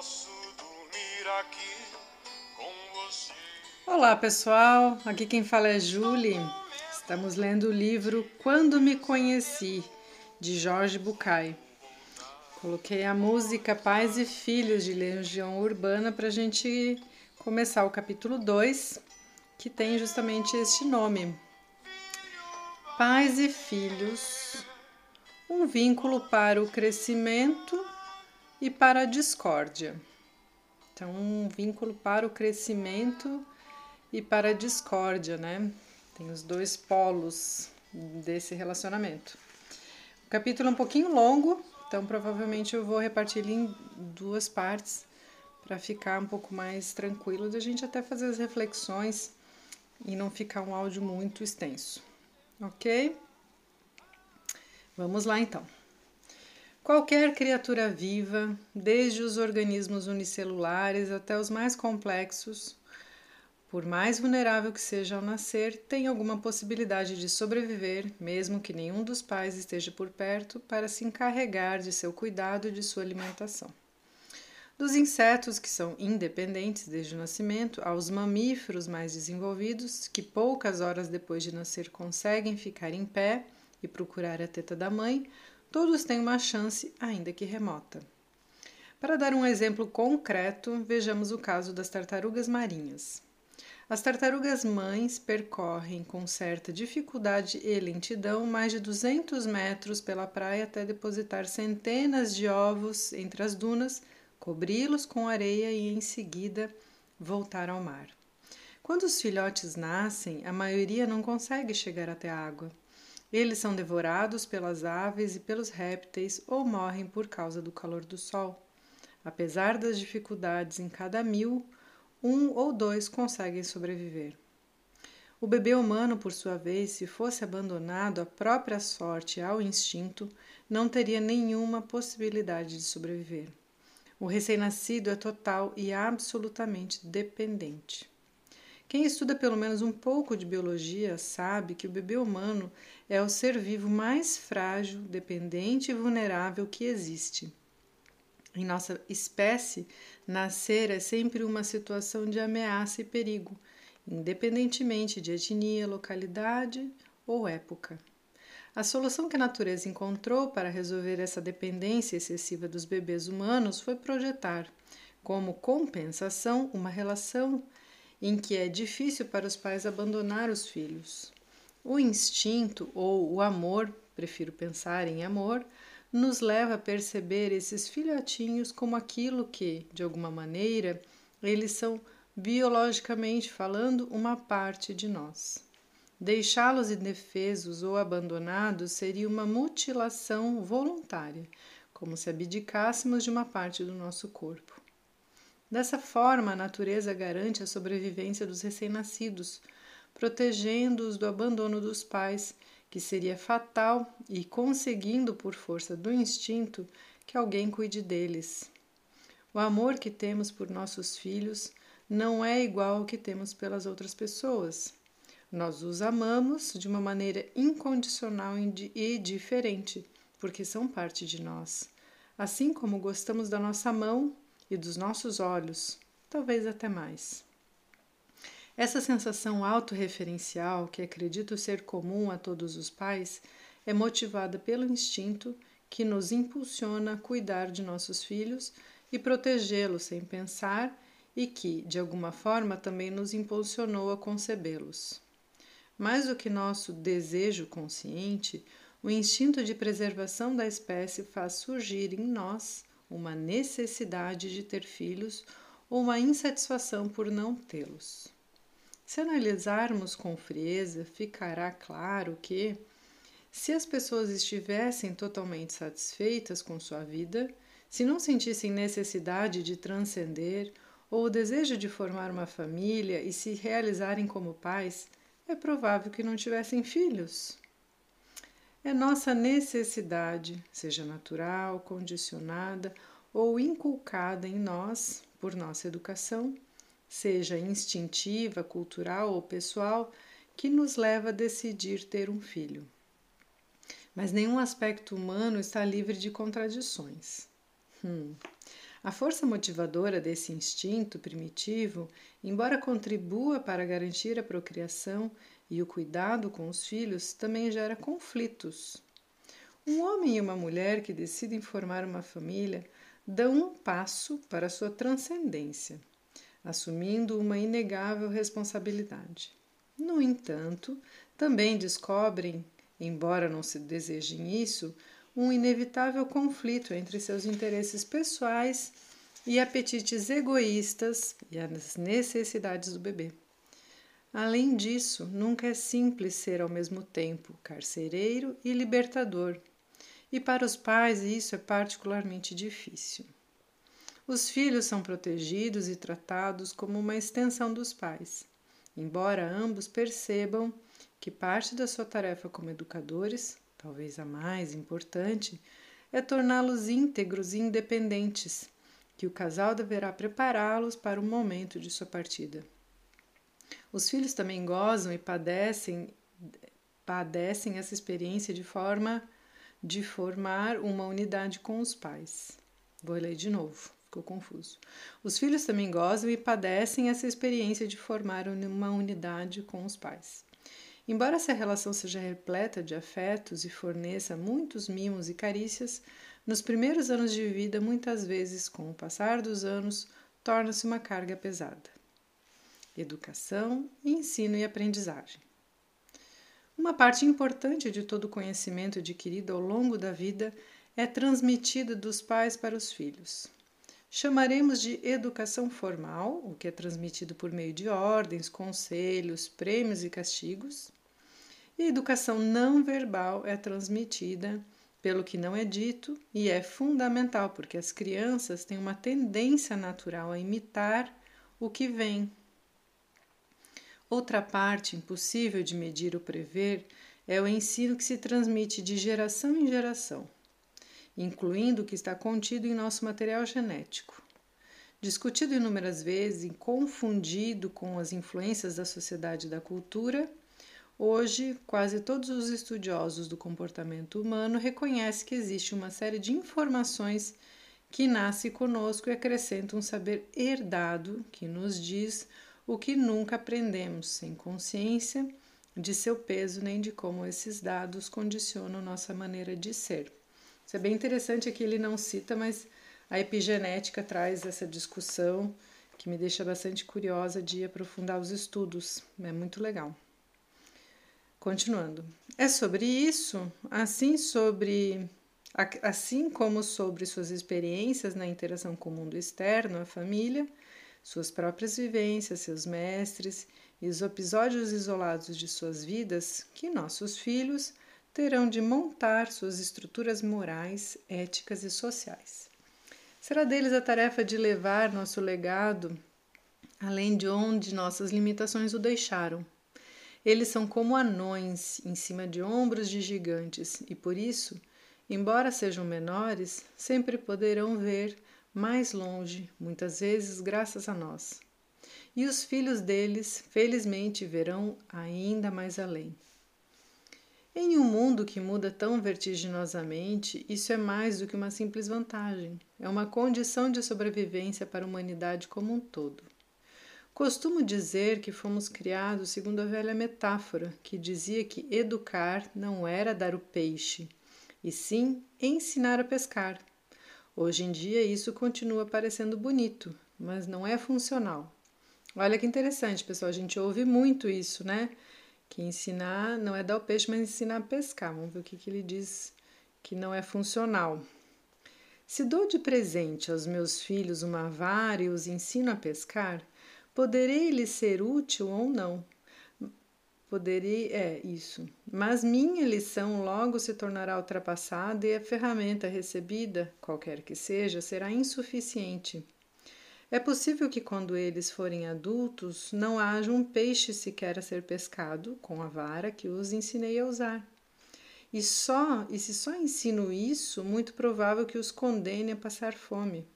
posso dormir aqui com você. Olá pessoal, aqui quem fala é Julie. Estamos lendo o livro Quando Me Conheci, de Jorge Bucay. Coloquei a música Pais e Filhos de Legião Urbana para a gente começar o capítulo 2, que tem justamente este nome. Pais e Filhos, um vínculo para o crescimento e para a discórdia. Então, um vínculo para o crescimento e para a discórdia, né? Tem os dois polos desse relacionamento. O capítulo é um pouquinho longo, então provavelmente eu vou repartir ele em duas partes para ficar um pouco mais tranquilo da gente até fazer as reflexões e não ficar um áudio muito extenso. Ok? Vamos lá então. Qualquer criatura viva, desde os organismos unicelulares até os mais complexos, por mais vulnerável que seja ao nascer, tem alguma possibilidade de sobreviver, mesmo que nenhum dos pais esteja por perto para se encarregar de seu cuidado e de sua alimentação. Dos insetos que são independentes desde o nascimento, aos mamíferos mais desenvolvidos, que poucas horas depois de nascer conseguem ficar em pé e procurar a teta da mãe, todos têm uma chance, ainda que remota. Para dar um exemplo concreto, vejamos o caso das tartarugas marinhas. As tartarugas mães percorrem com certa dificuldade e lentidão mais de 200 metros pela praia até depositar centenas de ovos entre as dunas, cobri-los com areia e em seguida voltar ao mar. Quando os filhotes nascem, a maioria não consegue chegar até a água. Eles são devorados pelas aves e pelos répteis ou morrem por causa do calor do sol. Apesar das dificuldades em cada mil, um ou dois conseguem sobreviver. O bebê humano, por sua vez, se fosse abandonado à própria sorte ao instinto, não teria nenhuma possibilidade de sobreviver. O recém-nascido é total e absolutamente dependente. Quem estuda pelo menos um pouco de biologia sabe que o bebê humano é o ser vivo mais frágil, dependente e vulnerável que existe. Em nossa espécie, nascer é sempre uma situação de ameaça e perigo, independentemente de etnia, localidade ou época. A solução que a natureza encontrou para resolver essa dependência excessiva dos bebês humanos foi projetar, como compensação, uma relação em que é difícil para os pais abandonar os filhos. O instinto ou o amor, prefiro pensar em amor, nos leva a perceber esses filhotinhos como aquilo que, de alguma maneira, eles são biologicamente falando uma parte de nós. Deixá-los indefesos ou abandonados seria uma mutilação voluntária, como se abdicássemos de uma parte do nosso corpo. Dessa forma, a natureza garante a sobrevivência dos recém-nascidos, protegendo-os do abandono dos pais que seria fatal e conseguindo por força do instinto que alguém cuide deles. O amor que temos por nossos filhos não é igual ao que temos pelas outras pessoas. Nós os amamos de uma maneira incondicional e diferente, porque são parte de nós, assim como gostamos da nossa mão e dos nossos olhos, talvez até mais. Essa sensação autorreferencial, que acredito ser comum a todos os pais, é motivada pelo instinto que nos impulsiona a cuidar de nossos filhos e protegê-los sem pensar e que, de alguma forma, também nos impulsionou a concebê-los. Mais do que nosso desejo consciente, o instinto de preservação da espécie faz surgir em nós uma necessidade de ter filhos ou uma insatisfação por não tê-los. Se analisarmos com frieza, ficará claro que, se as pessoas estivessem totalmente satisfeitas com sua vida, se não sentissem necessidade de transcender ou o desejo de formar uma família e se realizarem como pais, é provável que não tivessem filhos. É nossa necessidade, seja natural, condicionada ou inculcada em nós por nossa educação, seja instintiva, cultural ou pessoal, que nos leva a decidir ter um filho. Mas nenhum aspecto humano está livre de contradições. Hum. A força motivadora desse instinto primitivo, embora contribua para garantir a procriação e o cuidado com os filhos, também gera conflitos. Um homem e uma mulher que decidem formar uma família dão um passo para sua transcendência, assumindo uma inegável responsabilidade. No entanto, também descobrem, embora não se desejem isso, um inevitável conflito entre seus interesses pessoais e apetites egoístas e as necessidades do bebê. Além disso, nunca é simples ser ao mesmo tempo carcereiro e libertador, e para os pais isso é particularmente difícil. Os filhos são protegidos e tratados como uma extensão dos pais, embora ambos percebam que parte da sua tarefa como educadores talvez a mais importante, é torná-los íntegros e independentes, que o casal deverá prepará-los para o momento de sua partida. Os filhos também gozam e padecem padecem essa experiência de forma de formar uma unidade com os pais. Vou ler de novo, ficou confuso. Os filhos também gozam e padecem essa experiência de formar uma unidade com os pais. Embora essa relação seja repleta de afetos e forneça muitos mimos e carícias, nos primeiros anos de vida, muitas vezes, com o passar dos anos, torna-se uma carga pesada. Educação, ensino e aprendizagem. Uma parte importante de todo o conhecimento adquirido ao longo da vida é transmitida dos pais para os filhos. Chamaremos de educação formal, o que é transmitido por meio de ordens, conselhos, prêmios e castigos, e a educação não verbal é transmitida pelo que não é dito e é fundamental porque as crianças têm uma tendência natural a imitar o que vem. Outra parte impossível de medir ou prever é o ensino que se transmite de geração em geração, incluindo o que está contido em nosso material genético. Discutido inúmeras vezes e confundido com as influências da sociedade e da cultura, Hoje, quase todos os estudiosos do comportamento humano reconhecem que existe uma série de informações que nasce conosco e acrescenta um saber herdado que nos diz o que nunca aprendemos, sem consciência de seu peso nem de como esses dados condicionam nossa maneira de ser. Isso é bem interessante aqui, ele não cita, mas a epigenética traz essa discussão que me deixa bastante curiosa de aprofundar os estudos. É muito legal. Continuando. É sobre isso, assim sobre assim como sobre suas experiências na interação com o mundo externo, a família, suas próprias vivências, seus mestres e os episódios isolados de suas vidas, que nossos filhos terão de montar suas estruturas morais, éticas e sociais. Será deles a tarefa de levar nosso legado além de onde nossas limitações o deixaram, eles são como anões em cima de ombros de gigantes e por isso, embora sejam menores, sempre poderão ver mais longe, muitas vezes graças a nós. E os filhos deles, felizmente, verão ainda mais além. Em um mundo que muda tão vertiginosamente, isso é mais do que uma simples vantagem, é uma condição de sobrevivência para a humanidade como um todo. Costumo dizer que fomos criados segundo a velha metáfora, que dizia que educar não era dar o peixe, e sim ensinar a pescar. Hoje em dia isso continua parecendo bonito, mas não é funcional. Olha que interessante, pessoal, a gente ouve muito isso, né? Que ensinar não é dar o peixe, mas ensinar a pescar. Vamos ver o que, que ele diz que não é funcional. Se dou de presente aos meus filhos uma vara e os ensino a pescar, Poderei lhe ser útil ou não. Poderei, é isso. Mas minha lição logo se tornará ultrapassada e a ferramenta recebida, qualquer que seja, será insuficiente. É possível que quando eles forem adultos não haja um peixe sequer a ser pescado com a vara que os ensinei a usar. E só, e se só ensino isso, muito provável que os condene a passar fome.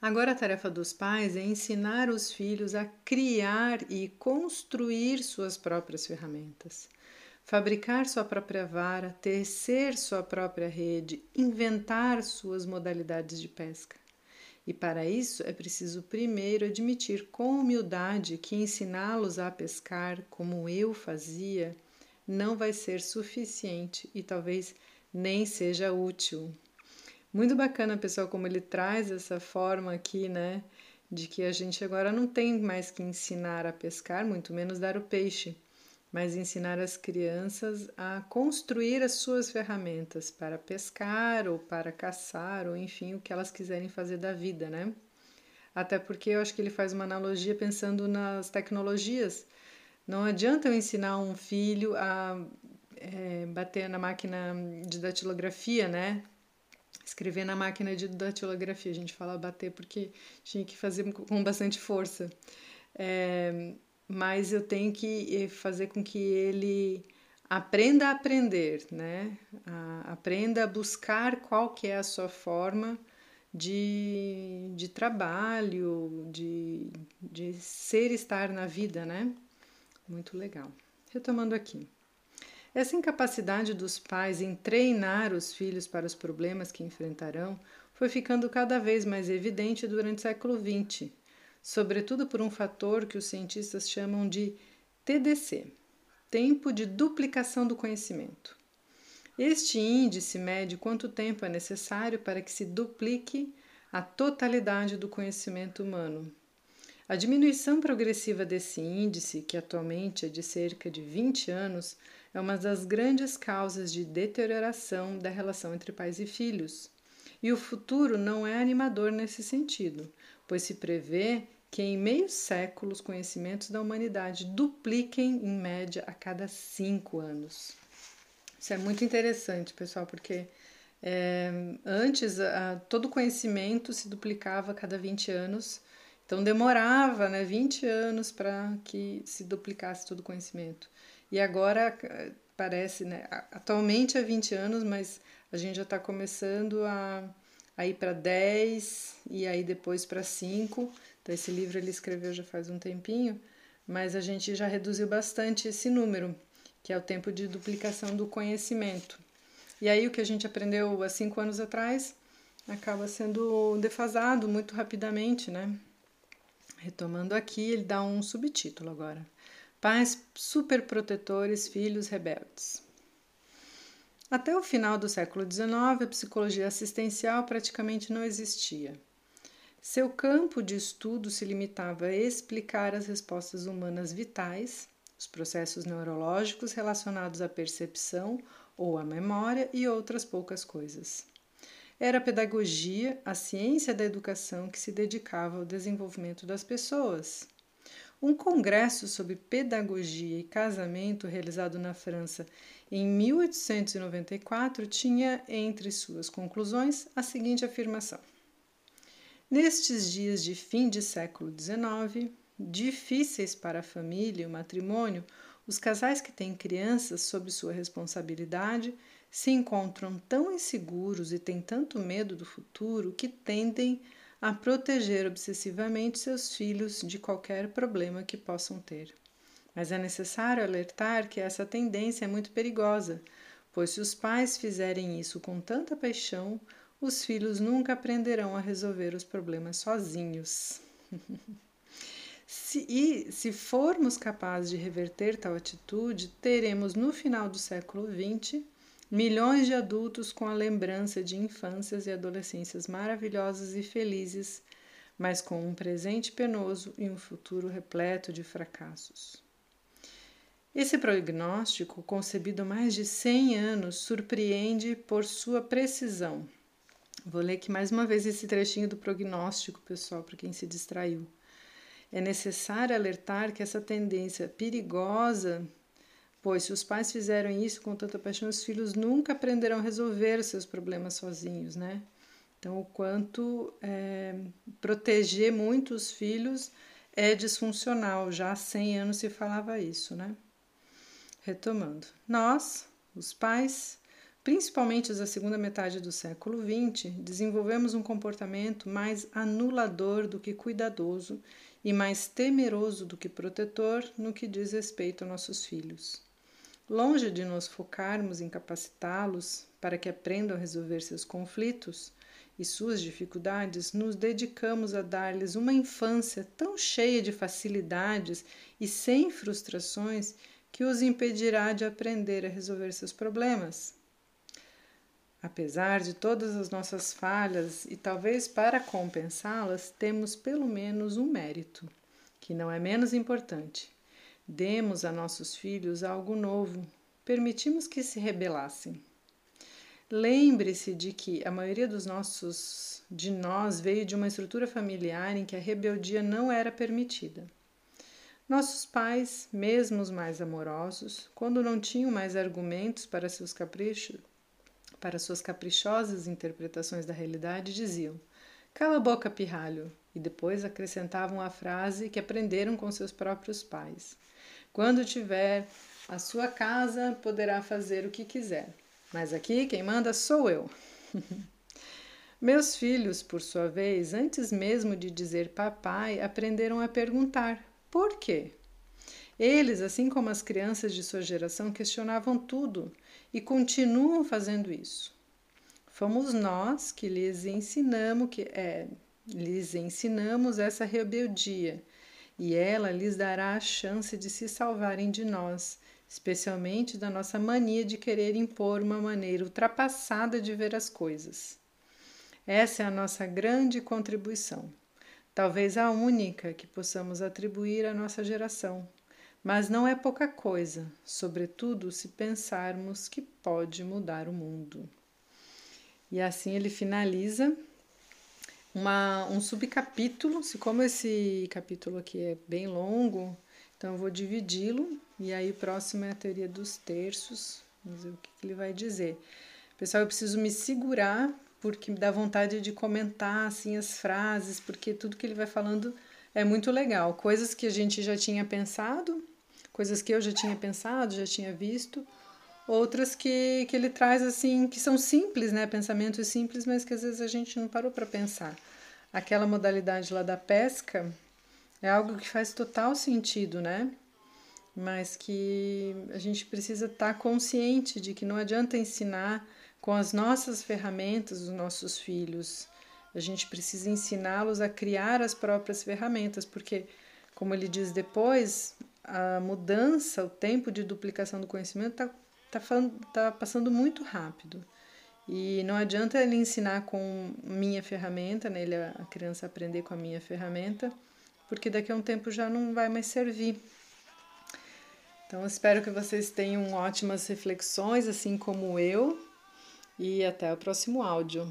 Agora a tarefa dos pais é ensinar os filhos a criar e construir suas próprias ferramentas. fabricar sua própria vara, tecer sua própria rede, inventar suas modalidades de pesca. E para isso é preciso primeiro admitir com humildade que ensiná-los a pescar como eu fazia não vai ser suficiente e talvez nem seja útil. Muito bacana, pessoal, como ele traz essa forma aqui, né? De que a gente agora não tem mais que ensinar a pescar, muito menos dar o peixe mas ensinar as crianças a construir as suas ferramentas para pescar ou para caçar ou enfim o que elas quiserem fazer da vida, né? Até porque eu acho que ele faz uma analogia pensando nas tecnologias. Não adianta eu ensinar um filho a é, bater na máquina de datilografia, né? Escrever na máquina de datilografia. A gente fala bater porque tinha que fazer com bastante força. É, mas eu tenho que eh, fazer com que ele aprenda a aprender, né? A, aprenda a buscar qual que é a sua forma de, de trabalho, de, de ser estar na vida, né? Muito legal. Retomando aqui. Essa incapacidade dos pais em treinar os filhos para os problemas que enfrentarão foi ficando cada vez mais evidente durante o século XX sobretudo por um fator que os cientistas chamam de TDC tempo de duplicação do conhecimento. Este índice mede quanto tempo é necessário para que se duplique a totalidade do conhecimento humano. A diminuição progressiva desse índice, que atualmente é de cerca de 20 anos, é uma das grandes causas de deterioração da relação entre pais e filhos. E o futuro não é animador nesse sentido, pois se prevê que em meio século os conhecimentos da humanidade dupliquem em média a cada cinco anos. Isso é muito interessante, pessoal, porque é, antes a, todo conhecimento se duplicava a cada 20 anos, então demorava né, 20 anos para que se duplicasse todo o conhecimento. E agora parece, né, atualmente é 20 anos, mas a gente já está começando a aí para 10 e aí depois para 5. Então, esse livro ele escreveu já faz um tempinho, mas a gente já reduziu bastante esse número, que é o tempo de duplicação do conhecimento. E aí, o que a gente aprendeu há cinco anos atrás acaba sendo defasado muito rapidamente, né? Retomando aqui, ele dá um subtítulo agora: Pais superprotetores, filhos rebeldes. Até o final do século XIX, a psicologia assistencial praticamente não existia. Seu campo de estudo se limitava a explicar as respostas humanas vitais, os processos neurológicos relacionados à percepção ou à memória e outras poucas coisas. Era a pedagogia, a ciência da educação que se dedicava ao desenvolvimento das pessoas. Um congresso sobre pedagogia e casamento realizado na França em 1894 tinha entre suas conclusões a seguinte afirmação: Nestes dias de fim de século XIX, difíceis para a família e o matrimônio, os casais que têm crianças sob sua responsabilidade se encontram tão inseguros e têm tanto medo do futuro que tendem a proteger obsessivamente seus filhos de qualquer problema que possam ter. Mas é necessário alertar que essa tendência é muito perigosa, pois se os pais fizerem isso com tanta paixão, os filhos nunca aprenderão a resolver os problemas sozinhos. se, e se formos capazes de reverter tal atitude, teremos no final do século XX milhões de adultos com a lembrança de infâncias e adolescências maravilhosas e felizes, mas com um presente penoso e um futuro repleto de fracassos. Esse prognóstico, concebido há mais de 100 anos, surpreende por sua precisão. Vou ler aqui mais uma vez esse trechinho do prognóstico, pessoal, para quem se distraiu. É necessário alertar que essa tendência perigosa, pois se os pais fizeram isso com tanta paixão, os filhos nunca aprenderão a resolver seus problemas sozinhos, né? Então, o quanto é, proteger muito os filhos é disfuncional. Já há 100 anos se falava isso, né? Retomando, nós, os pais, principalmente da segunda metade do século XX, desenvolvemos um comportamento mais anulador do que cuidadoso e mais temeroso do que protetor no que diz respeito a nossos filhos. Longe de nos focarmos em capacitá-los para que aprendam a resolver seus conflitos e suas dificuldades, nos dedicamos a dar-lhes uma infância tão cheia de facilidades e sem frustrações que os impedirá de aprender a resolver seus problemas. Apesar de todas as nossas falhas e talvez para compensá-las, temos pelo menos um mérito, que não é menos importante. Demos a nossos filhos algo novo, permitimos que se rebelassem. Lembre-se de que a maioria dos nossos de nós veio de uma estrutura familiar em que a rebeldia não era permitida. Nossos pais, mesmo os mais amorosos, quando não tinham mais argumentos para seus caprichos, para suas caprichosas interpretações da realidade, diziam: Cala a boca, pirralho, e depois acrescentavam a frase que aprenderam com seus próprios pais: Quando tiver a sua casa, poderá fazer o que quiser, mas aqui quem manda sou eu. Meus filhos, por sua vez, antes mesmo de dizer papai, aprenderam a perguntar: por quê? Eles, assim como as crianças de sua geração, questionavam tudo e continuam fazendo isso. Fomos nós que lhes ensinamos que é, lhes ensinamos essa rebeldia e ela lhes dará a chance de se salvarem de nós, especialmente da nossa mania de querer impor uma maneira ultrapassada de ver as coisas. Essa é a nossa grande contribuição talvez a única que possamos atribuir à nossa geração. Mas não é pouca coisa, sobretudo se pensarmos que pode mudar o mundo. E assim ele finaliza uma, um subcapítulo. Se como esse capítulo aqui é bem longo, então eu vou dividi-lo e aí o próximo é a teoria dos terços. Vamos ver o que, que ele vai dizer. Pessoal, eu preciso me segurar porque me dá vontade de comentar assim as frases, porque tudo que ele vai falando é muito legal. Coisas que a gente já tinha pensado, coisas que eu já tinha pensado, já tinha visto, outras que, que ele traz assim, que são simples, né? Pensamentos simples, mas que às vezes a gente não parou para pensar. Aquela modalidade lá da pesca é algo que faz total sentido, né? Mas que a gente precisa estar tá consciente de que não adianta ensinar com as nossas ferramentas, os nossos filhos. A gente precisa ensiná-los a criar as próprias ferramentas, porque, como ele diz depois, a mudança, o tempo de duplicação do conhecimento está tá, tá passando muito rápido. E não adianta ele ensinar com minha ferramenta, né? ele, a criança aprender com a minha ferramenta, porque daqui a um tempo já não vai mais servir. Então, espero que vocês tenham ótimas reflexões, assim como eu, e até o próximo áudio.